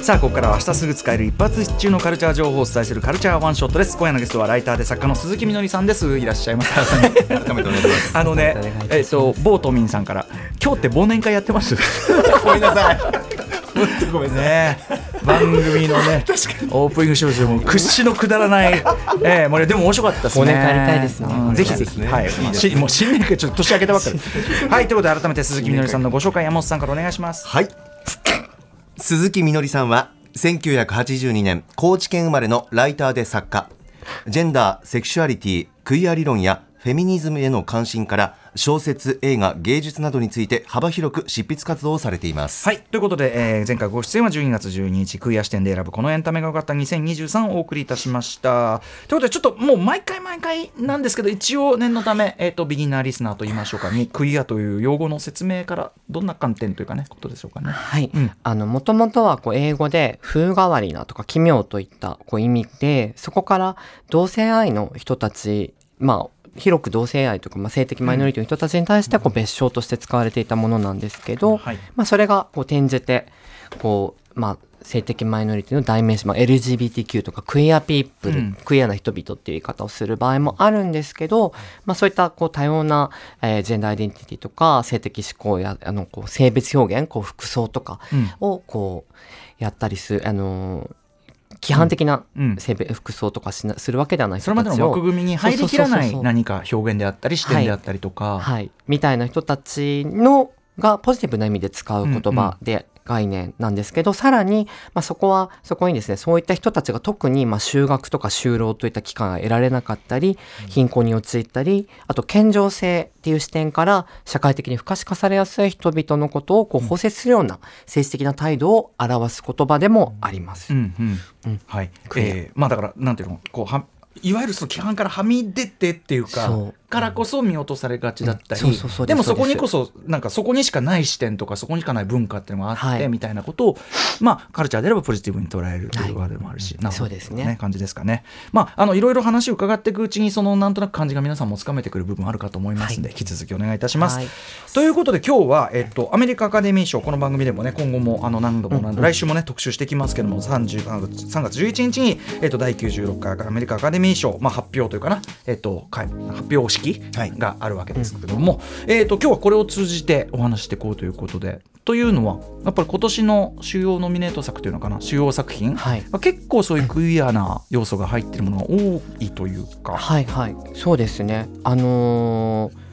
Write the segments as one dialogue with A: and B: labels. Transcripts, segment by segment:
A: さあここからは明日すぐ使える一発必中のカルチャー情報をお伝えするカルチャーワンショットです。今夜のゲストはライターで作家の鈴木みのりさんです。いらっしゃいます
B: 改めてお願いします。
A: あのねえっ、ー、と某都民さんから今日って忘年会やってます？
B: ごめんなさい。ごめんね
A: 番組のね オープニング少女も屈指のくだらない、えー、もうでも面白かったですね。
C: 忘年会やりたいですね。
A: うん、ぜひぜひ、はい、まあ、しもう新年会ちょっと年明けたばっかり。はいということで改めて鈴木みのりさんのご紹介山本さんからお願いします。
B: はい鈴木みのりさんは1982年高知県生まれのライターで作家ジェンダーセクシュアリティクイア理論やフェミニズムへの関心から小説、映画、芸術などについて幅広く執筆活動をされています。
A: はいということで、えー、前回ご出演は12月12日クイア視点で選ぶこのエンタメが分かった2023をお送りいたしました。ということでちょっともう毎回毎回なんですけど一応念のため、えーと、ビギナーリスナーと言いましょうかにクイアという用語の説明からどんな観点というかねことでしょうかね。
C: はい、うん、あのもともとはこう英語で風変わりなとか奇妙といったこう意味でそこから同性愛の人たちまあ広く同性愛とか、まあ、性的マイノリティの人たちに対してこう別称として使われていたものなんですけど、はい、まあ、それがこう転じてこう、まあ、性的マイノリティの代名詞、まあ、LGBTQ とかクイアピープル、うん、クイアな人々っていう言い方をする場合もあるんですけど、まあ、そういったこう多様な、えー、ジェンダーアイデンティティとか性的思考やあのこう性別表現こう服装とかをこうやったりする、あのー規範的な性別、服装とかしなするわけではない
A: それまでの枠組みに入りきらない何か表現であったり視点であったりとか、
C: はい、はい、みたいな人たちのがポジティブな意味で使う言葉で概念なんですけど、さらに、まあ、そこは、そこにですね、そういった人たちが特に、まあ、就学とか就労といった期間が得られなかったり、貧困に陥ったり、あと、健常性っていう視点から、社会的に不可視化されやすい人々のことを、こう、包摂するような政治的な態度を表す言葉でもあります。うんうん。
A: うん、はい。えー、まあ、だから、なんていうの、こう、はいわゆるその規範からはみ出てっていうかからこそ見落とされがちだったりでもそこにこそなんかそこにしかない視点とかそこにしかない文化っていうのがあって、はい、みたいなことをまあカルチャーであればポジティブに捉えるという側でもあるし、はい、
C: そうですね。
A: 感じですかね。まああのいろいろ話を伺っていくうちにそのなんとなく感じが皆さんもつかめてくる部分あるかと思いますので、はい、引き続きお願いいたします。ということで今日はえっとアメリカアカデミー賞この番組でもね今後もあの何度も何度、うん、来週もね特集してきますけども30 3月11日にえっと第96回アメリカアカデミー賞まあ発表というかなえっと発表式があるわけですけれども、うん、えーと、今日はこれを通じてお話していこうということでというのはやっぱり今年の主要ノミネート作というのかな主要作品、はい、結構そういうクイアな要素が入っているものが多いというか。
C: はいはい。そうですね。あのー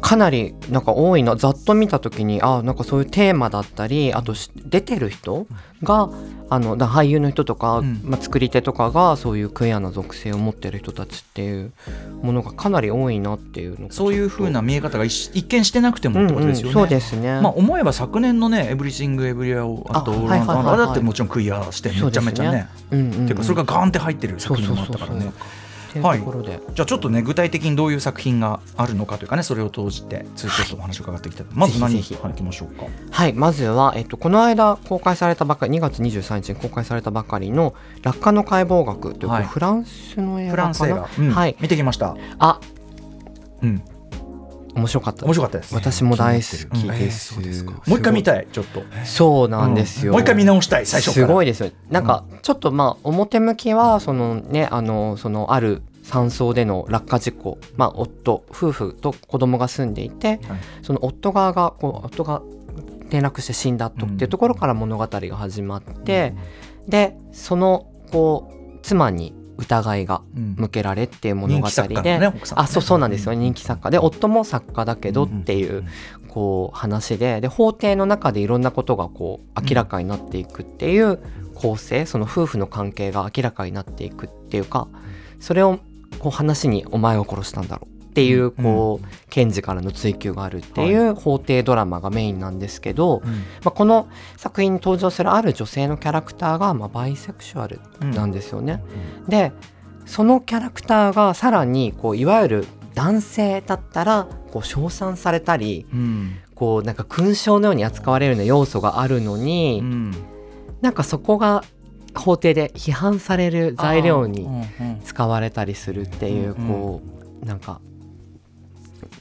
C: かなりなんか多いなざっと見た時にあなんかそういうテーマだったりあと出てる人があの俳優の人とか、うん、まあ、作り手とかがそういうクエアな属性を持ってる人たちっていうものがかなり多いなっていうの
A: そういうふうな見え方が一見してなくてもってことですよね。
C: うんうん、そうですね、
A: まあ、思えば昨年のね「エブリシング・エブリアをあとあ,、はいはいはい、あれだってもちろんクイアしてめちゃめちゃね。ね。うんうんうん、っていうかそれがガーンって入ってる作品もあったからね。そうそうそうそう
C: というところで、はい、
A: じゃあちょっとね具体的にどういう作品があるのかというかねそれを通じて通じてお話を伺っていきた。いまず何ぜはいきましょうか？
C: はいまずは、えっと、この間公開されたばかり2月23日に公開されたばかりの「落下の解剖学」という、はい、フランスの映画かな？フランス映画、
A: うん、はい。見てきました。
C: あうん面白かった
A: 面白かったです。
C: 私も大好きです、えー、
A: もう一回見たいちょっと。
C: そうなんですよ、
A: うん、もう一回見直したい最初
C: すごいですよ。なんかちょっとまあ表向きはそのねあのそのある山荘での落下事故、まあ、夫夫婦と子供が住んでいて、はい、その夫側がこう夫が転落して死んだとっていうところから物語が始まって、うん、でそのこう妻に疑いが向けられっていう物語で、あそうそうなんですよ、人気作家。で夫も作家だけどっていう、こう話でで法廷の中でいろんなことがこう明らかになっていくっていう構成その夫婦の関係が明らかになっていくっていうかそれをこう話にお前を殺したんだろうっていうこう、検事からの追及があるっていう法廷ドラマがメインなんですけど、まあ、この作品に登場するある女性のキャラクターがまあバイセクシュアルなんですよね。でそのキャラクターがさらにこういわゆる男性だったらこう称賛されたり、うん、こうなんか勲章のように扱われるような要素があるのに、うん、なんかそこが法廷で批判される材料に使われたりするっていうこうなんか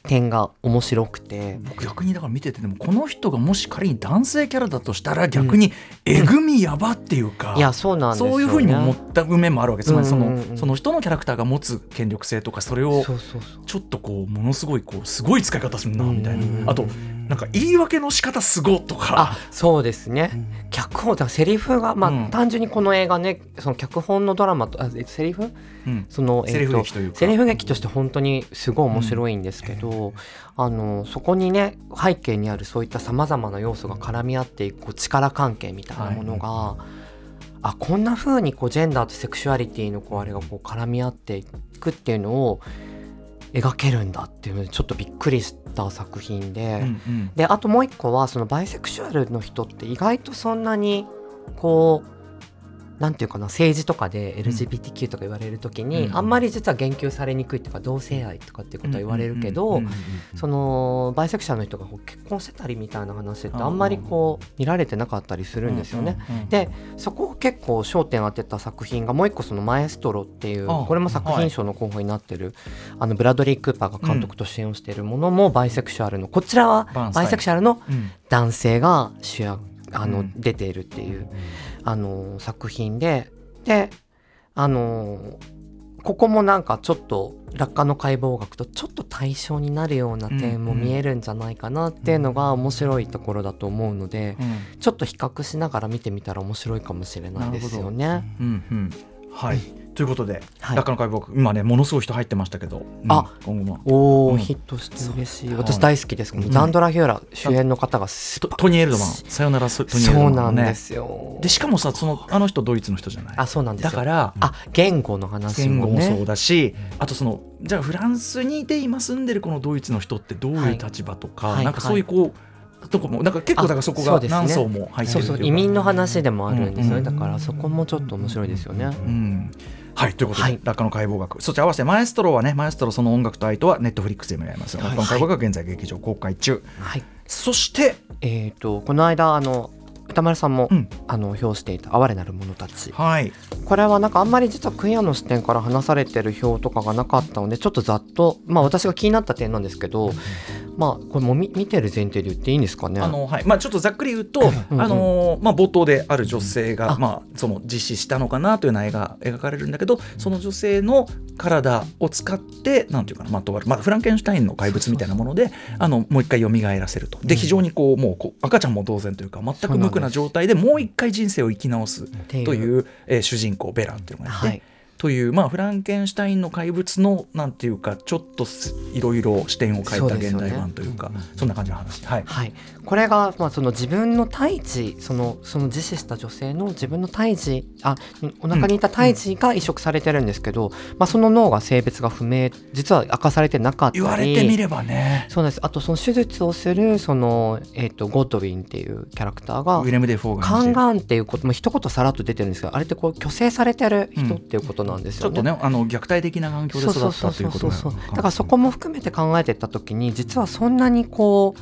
C: 点が面白くて。
A: 僕逆にだから見ててでもこの人がもし仮に男性キャラだとしたら逆にえぐみやばっていうか、
C: いやそうなんですよ、ね、
A: そういうふうに思った面もあるわけつまりその,、
C: うんうんうん。
A: その人のキャラクターが持つ権力性とかそれをちょっとこうものすごいこうすごい使い方するなみたいな、
C: うんうんうん。
A: あとなんか言い訳の仕方すごとか。
C: あそうですね。脚本だセリフがまあ、
A: うん。
C: 単純にこの映画ねその脚本のドラマとあえセリフ？
A: うん。
C: その、
A: セリフ劇というか。
C: セリフ劇として本当にすごい面白いんですけど、あのそこにね背景にあるそういったさまざまな要素が絡み合っていく力関係みたいなものが、あこんな風にこうジェンダーとセクシュアリティのこうあれがこう絡み合っていくっていうのを描けるんだっていうのでちょっとびっくりした作品で。
A: うんうん。
C: であともう一個はそのバイセクシュアルの人って意外とそんなにこうなんていうかな政治とかで LGBTQ とか言われる時に、
A: うん。
C: あんまり実は言及されにくいっていうか同性愛とかっていうことは言われるけど、
A: うんうんうん
C: そのバイセクシャルの人が結婚してたりみたいな話ってあんまりこう見られてなかったりするんですよね。
A: うんうんうん
C: でそこを結構焦点を当てた作品がもう一個その「マエストロ」っていう
A: あ
C: これも作品賞の候補になってるあのブラドリー・クーパーが監督と主演をしているものもバイセクシュアルのこちらは
A: バイ
C: セクシュアルの
A: うん。
C: 男性が主役あの、
A: うん。
C: 出ているっていうあの作品でであのここもなんかちょっと落下の解剖学とちょっと対象になるような点も見えるんじゃないかなっていうのが面白いところだと思うので
A: うん。
C: ちょっと比較しながら見てみたら面白いかもしれないですよね。
A: うんうん。はいということで
C: はい。
A: 落下の解剖今ねものすごい人入ってましたけどうん
C: あ
A: 今後も。
C: おお、
A: うん。
C: ヒットして嬉しい。
A: はい。
C: 私大好きです、
A: ん。
C: ザンドラ・ヒューラ主演の方がす
A: トトニー・エルドマン。さよならトニー・エルドマン
C: そうなん
A: ね
C: ですよ。
A: でしかもさそのあの人ドイツの人じゃない。
C: あそうなんですよ。
A: だから
C: あ言語の話
A: 言
C: もね。
A: 語もそうだし、あとそのじゃあフランスにいて今住んでるこのドイツの人ってどういう立場とか、
C: はい
A: なんかそういうこう、とこもなんか結構だからそこが何層も入ってるっていうか。
C: そうそう移民の話でもあるんですよね、
A: うん
C: だからそこもちょっと面白いですよね。
A: うんはいということで、
C: はい。
A: 落下の解剖学。そして合わせてマエストロはねマエストロその音楽と愛とはネットフリックスでもやります、
C: はい。
A: 落下の解剖学は現在劇場公開中、
C: はい、
A: そして、
C: えっ、とこの間あの歌丸さんも、
A: うん。
C: あの表していた「哀れなる者たち。
A: はい」
C: これはなんかあんまり実はクイアの視点から話されてる表とかがなかったのでちょっとざっとまあ私が気になった点なんですけどまあこれも見見てる前提で言っていいんですかね？
A: あのはい。まあ、ちょっとざっくり言うと、
C: うん。
A: あのまあ、冒頭である女性が、
C: あ。
A: まあ、その実施したのかなというような絵が描かれるんだけどその女性の体を使ってなんていうかな、まあとわるまあ、フランケンシュタインの怪物みたいなものであのもう一回蘇らせると。で非常にこうもうこう赤ちゃんも同然というか全く無垢な状態でもう一回人生を生き直すという、えー主人公ベラっていうのがいて。
C: はい
A: という、まあ、フランケンシュタインの怪物のなんていうかちょっとすいろいろ視点を変えた現代版というかそんな感じの話。はい。
C: はい、これが、まあ、その自分の胎児そのその自死した女性の自分の胎児あお腹にいた胎児が移植されてるんですけど、まあ、その脳が性別が不明実は明かされてなかったり。
A: 言われてみればね。
C: そうです。あとその手術をするその、えー、とゴッドウィンっていうキャラクターが
A: ウィレム・デフォーが演じる
C: 宦官っていうことも一言さらっと出てるんですけどあれってこう去勢されてる人っていうことなんですよね。
A: ちょっとねあの虐待的な環境で育ったということ
C: だからそこも含めて考えていった時に実はそんなにこう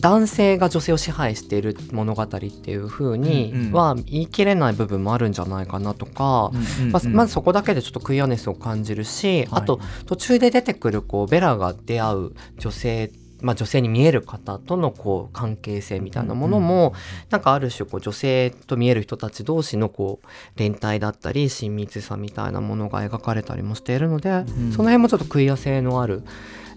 C: 男性が女性を支配している物語っていう風に
A: うんうん。
C: は言い切れない部分もあるんじゃないかなとか、まあ、まずそこだけでちょっとクイアネスを感じるし、あと途中で出てくるこうベラが出会う女性まあ、女性に見える方とのこう関係性みたいなものも、なんかある種こう女性と見える人たち同士のこう連帯だったり親密さみたいなものが描かれたりもしているので、
A: ん。
C: その辺もちょっとクイア性のある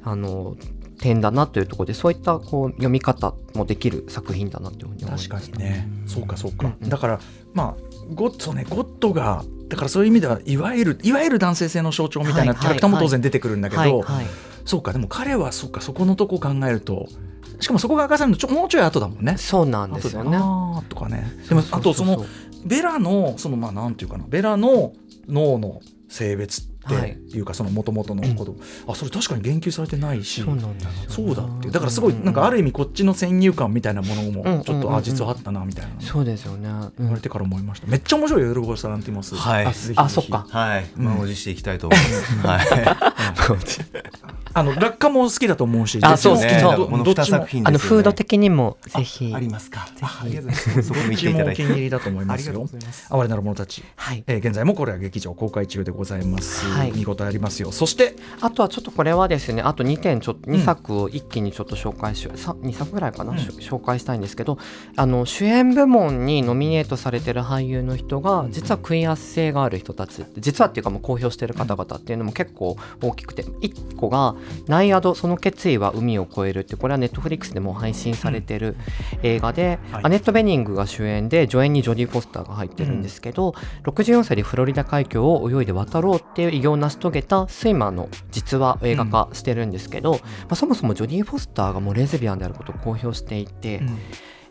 C: あの点だなというところでそういったこう読み方もできる作品だなというふうに思います。
A: 確かにね。そうかそうか、
C: うんうん。
A: だからまあゴッドねゴッドがだからそういう意味ではいわゆるいわゆる男性性の象徴みたいな
C: はい
A: キャラクターも当然出てくるんだけど、そうかでも彼はそうかそこのとこ考えるとしかもそこが明かされるのちょもうちょい後だもんね。
C: そうなんですよね。
A: とかねでもあとそのベラのそのまあなんていうかなベラの脳の性別っていうかその元々のこと、あそれ確かに言及されてないし。
C: そうなんですよね
A: そうだって。だからすごいなんかある意味こっちの先入観みたいなものも
C: うん
A: ちょっとあ実はあったなみたいなの。
C: そうですよね。うん。
A: 言われてから思いましためっちゃ面白いよヨルゴス・ランティモス
B: はい。
C: あ
A: ぜひぜひ
C: あそっか。
B: はい、
A: うん。
B: 満を持していきたいと思います。はい。
A: あの落下も好きだと思うし
C: あそう
A: 絶対
C: そう
A: ど
B: この2
A: どっちも。
B: 作品ですよね
C: あのフード的にもぜひ。
B: ありますか。あありがとうございます。そこ見ていただいて。
A: もお気に入りだと思います
B: ありがとう
A: よ
B: ございます。
A: 哀れなる者たち。
C: はい。
A: えー現在もこれは劇場公開中でございます、
C: はい
A: 見応えありますよ。そして
C: あとはちょっとこれはですねあと2点ちょっと
A: うん。
C: 2作を一気にちょっと紹介しよう、さ2作ぐらいかな、
A: うん。
C: 紹介したいんですけどあの主演部門にノミネートされてる俳優の人が実はクイア性がある人たち実はっていうかもう公表してる方々っていうのも結構大きくて1個が「ナイアドその決意は海を越える」ってこれはネットフリックスでもう配信されてる映画で、
A: はい。
C: アネット・ベニングが主演で助演にジョディ・フォスターが入ってるんですけど、64歳でフロリダ海峡を泳いで渡ろうっていう偉業を成し遂げたスイマーの実話を映画化してるんですけど、まあ、そもそもジョディ・フォスターがもうレズビアンであることを公表していて、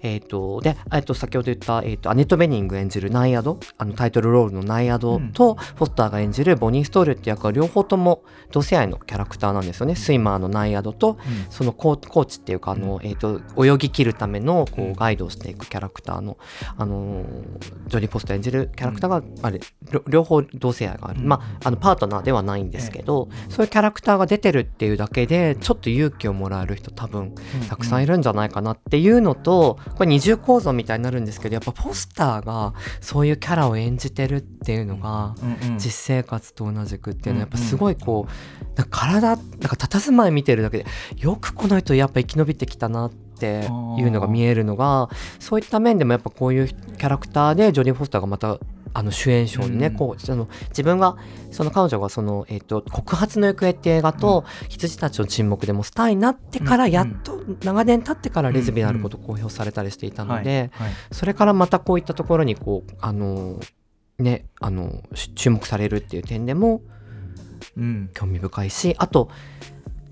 C: えー、とで、えー、と先ほど言った、えー、とアネット・ベニング演じるナイアドあのタイトルロールのナイアドと、フォスターが演じるボニー・ストールって役は両方とも同性愛のキャラクターなんですよね。スイマーのナイアドと、そのコーコーチっていうかあの、えー、と泳ぎ切るためのこ
A: う
C: ガイドをしていくキャラクターの、あのージョディ・フォスター演じるキャラクターが、あれ両両方同性愛がある、
A: うん。
C: まああのパートナーではないんですけど、そういうキャラクターが出てるっていうだけでちょっと勇気をもらえる人多分たくさんいるんじゃないかなっていうのとこれ二重構造みたいになるんですけどやっぱポスターがそういうキャラを演じてるっていうのが
A: うんうん。
C: 実生活と同じくっていうのはやっぱすごいこうなんか体なんか佇まい見てるだけでよくこの人やっぱ生き延びてきたなっていうのが見えるのがそういった面でもやっぱこういうキャラクターでジョディ・フォスターがまたあの主演賞にね、
A: うん。
C: こうその自分がその彼女がその、えー、と告発の行方って映画と、羊たちの沈黙でもスターになってから
A: うん
C: やっと長年経ってからレズビアンであることを公表されたりしていたので、
A: はいはい。
C: それからまたこういったところにこうあのねあのし注目されるっていう点でも
A: うん。
C: 興味深いしあと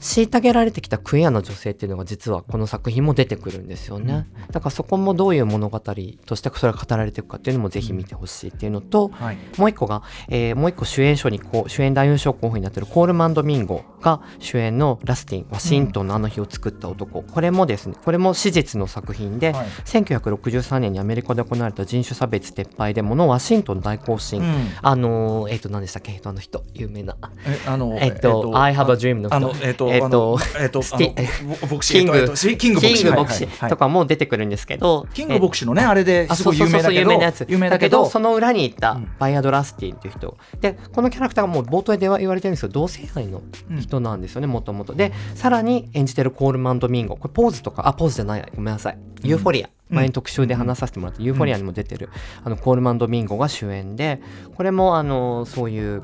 C: 虐げられてきたクイアな女性っていうのが実はこの作品も出てくるんですよね、だからそこもどういう物語としてそれが語られていくかっていうのもぜひ見てほしいっていうのと、
A: はい。
C: もう一個が、えーもう一個主演賞にこう主演男優賞候補になってるコールマン・ドミンゴが主演のラスティン・ワシントンのあの日を作った男、これもですねこれも史実の作品で、
A: はい。
C: 1963年にアメリカで行われた人種差別撤廃デモのワシントン大行進、
A: うん。
C: あのーえっ、と何でしたっけ？えっとあの人有名な。
A: えあの
C: えっと I have a dream の人。
A: あのえっと
C: えっと
A: えっと
C: スティ
A: あのボボクシ
C: キング
A: えっとキングボクシ
C: キング牧師。
A: はいはい。はい
C: とかも出てくるんですけど、
A: キング牧師のねあれで
C: あ
A: すごい有名
C: なやつ。
A: 有名だけど
C: その裏にいた
A: うん。
C: バイアド・ラスティンっていう人。でこのキャラクターがもう冒頭で言われてるんですけど同性愛の人なんですよねもともとでさらに演じてるコールマン・ドミンゴ。これポーズとかあポーズじゃないごめんなさい。ユーフォリア、
A: うん。
C: 前に特集で話させてもらったユーフォリアにも出てる、あのコールマン・ドミンゴが主演でこれもあのそういう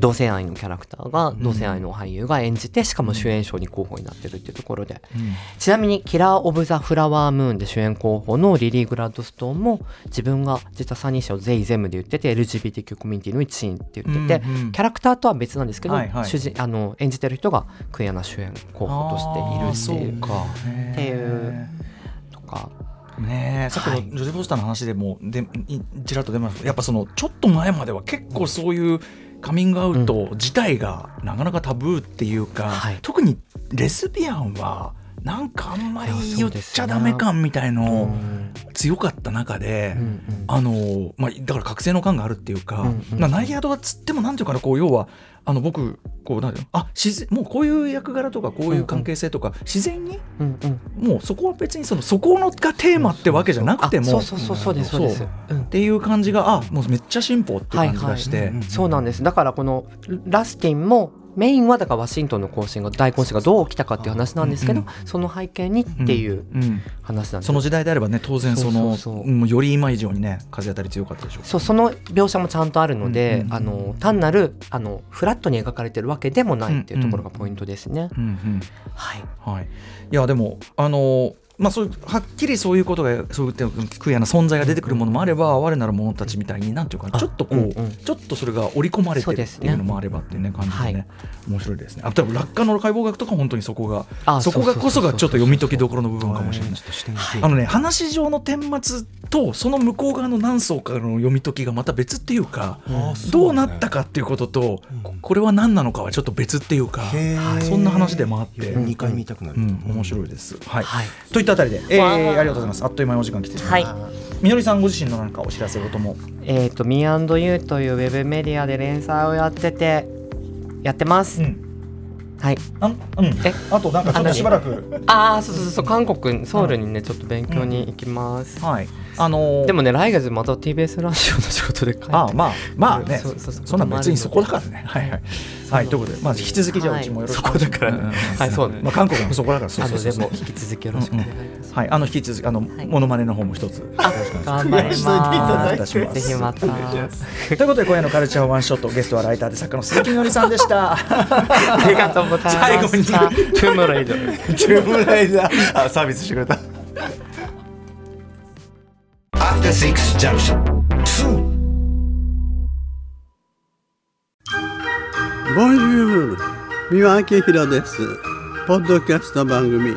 C: 同性愛のキャラクターが同性愛の俳優が演じてしかも主演賞に候補になってるっていうところで。
A: うん。
C: ちなみに「キラー・オブ・ザ・フラワームーン」で主演候補のリリー・グラッドストーンも自分が実はサニー賞ゼイ・ゼムで言ってて LGBTQ コミュニティの一員って言ってて、
A: うんうん
C: キャラクターとは別なんですけど、
A: はいはい
C: 主人あの演じてる人がクイアな主演候補としているっていう。
A: あーそうか
C: っていうとか
A: ねえ。さっきの
C: はい
A: ジョゼフ・フォスターの話でもでいちらっと出ましたやっぱそのちょっと前までは結構そういうカミングアウト自体がなかなかタブーっていうか、
C: はい。
A: 特にレズビアンはなんかあんまり言っちゃダメ感みたいの
C: うん
A: 強かった中で、
C: うんうん。
A: あのまあ、だから覚醒の感があるっていうか、
C: うんうん
A: まあナイアドはつってもなんていうかなこう要はあの僕こうなんあ自然もうこういう役柄とかこういう関係性とか、自然に？
C: うんうん。
A: もうそこは別にそのそこのがテーマってわけじゃなくても
C: あそうそうそうそうですそうです、う。ん。
A: っていう感じがあもうめっちゃ進歩っていう感じがして、
C: はいはい。そうなんです。だからこのラスティンもメインはだからワシントンの行進が大行進がどう起きたかっていう話なんですけど、
A: うん
C: その背景にっていう
A: うん
C: 話なんです。
A: その時代であればね当然そのより今以上にね風当たり強かったでしょう
C: そうその描写もちゃんとあるので、
A: うんうん
C: あの単なるあのフラットに描かれてるわけでもないっていうところがポイントですね。
A: うんうん。
C: はい、
A: はい、いやでもあのまあ、そういうはっきりそういうことがそういうクイアな存在が出てくるものもあれば哀れなる者たちみたいになんていうかちょっとこう、
C: うんうん。
A: ちょっとそれが織り込まれてるっていうのもあればっていうね感じでね、
C: はい
A: 面白いですね。あ例えば落下の解剖学とか本当にそこが
C: あ
A: そこがこそがちょっと読み解きどころの部分かもしれないあのね話上の顛末とその向こう側の何層かの読み解きがまた別っていうか、どうなったかっていうことと、ここれは何なのかはちょっと別っていうか、そんな話でもあって、
B: 2回見たくなる、
A: うん、面白いです。はい、
C: はい。
A: といったあたりで、えー、
C: わあ
A: ありがとうございます。あっという間にお時間来てしまいました。みのりさんご自身のなんかお知らせ事も。
C: えっ、と「Me&You」というウェブメディアで連載をやっててやってます。
A: ん。
C: はい。
A: あんうん。
C: え？
A: あとなんかちょっとしばらく。
C: ああそうそうそう韓国ソウルにねちょっと勉強に行きます、
A: はい。あのー。
C: でもね来月また TBS ラジオの仕事で帰って。
A: あまあまあね。
C: そうそうそう。
A: そんなん別にそこだからね。はいはい。はいということで。まあ引き続きじゃあうちもよろしく
C: そこだからね。
A: うんうんうん。
C: はいそうね。
A: まあ韓国もそこだからそう
C: あので
A: そうそう。そう
C: も引き続きよろしくお願いします、
A: はいあの引き続きあの
C: い
A: モノマネの方も一つ。よろしくお願いします。
C: 頑張り
A: お願いいたし
C: ま
A: ます。す
C: ぜひまた
A: ということで今夜のカルチャーワンショットゲストはライターで作家の鈴木みのりさんでした。
C: ありがとうございました。トゥームレイド
B: チューブライダー。あサービスしてくれた。
D: After Six Junction 2
E: ボンジュール三輪明宏です。ポッドキャスト番組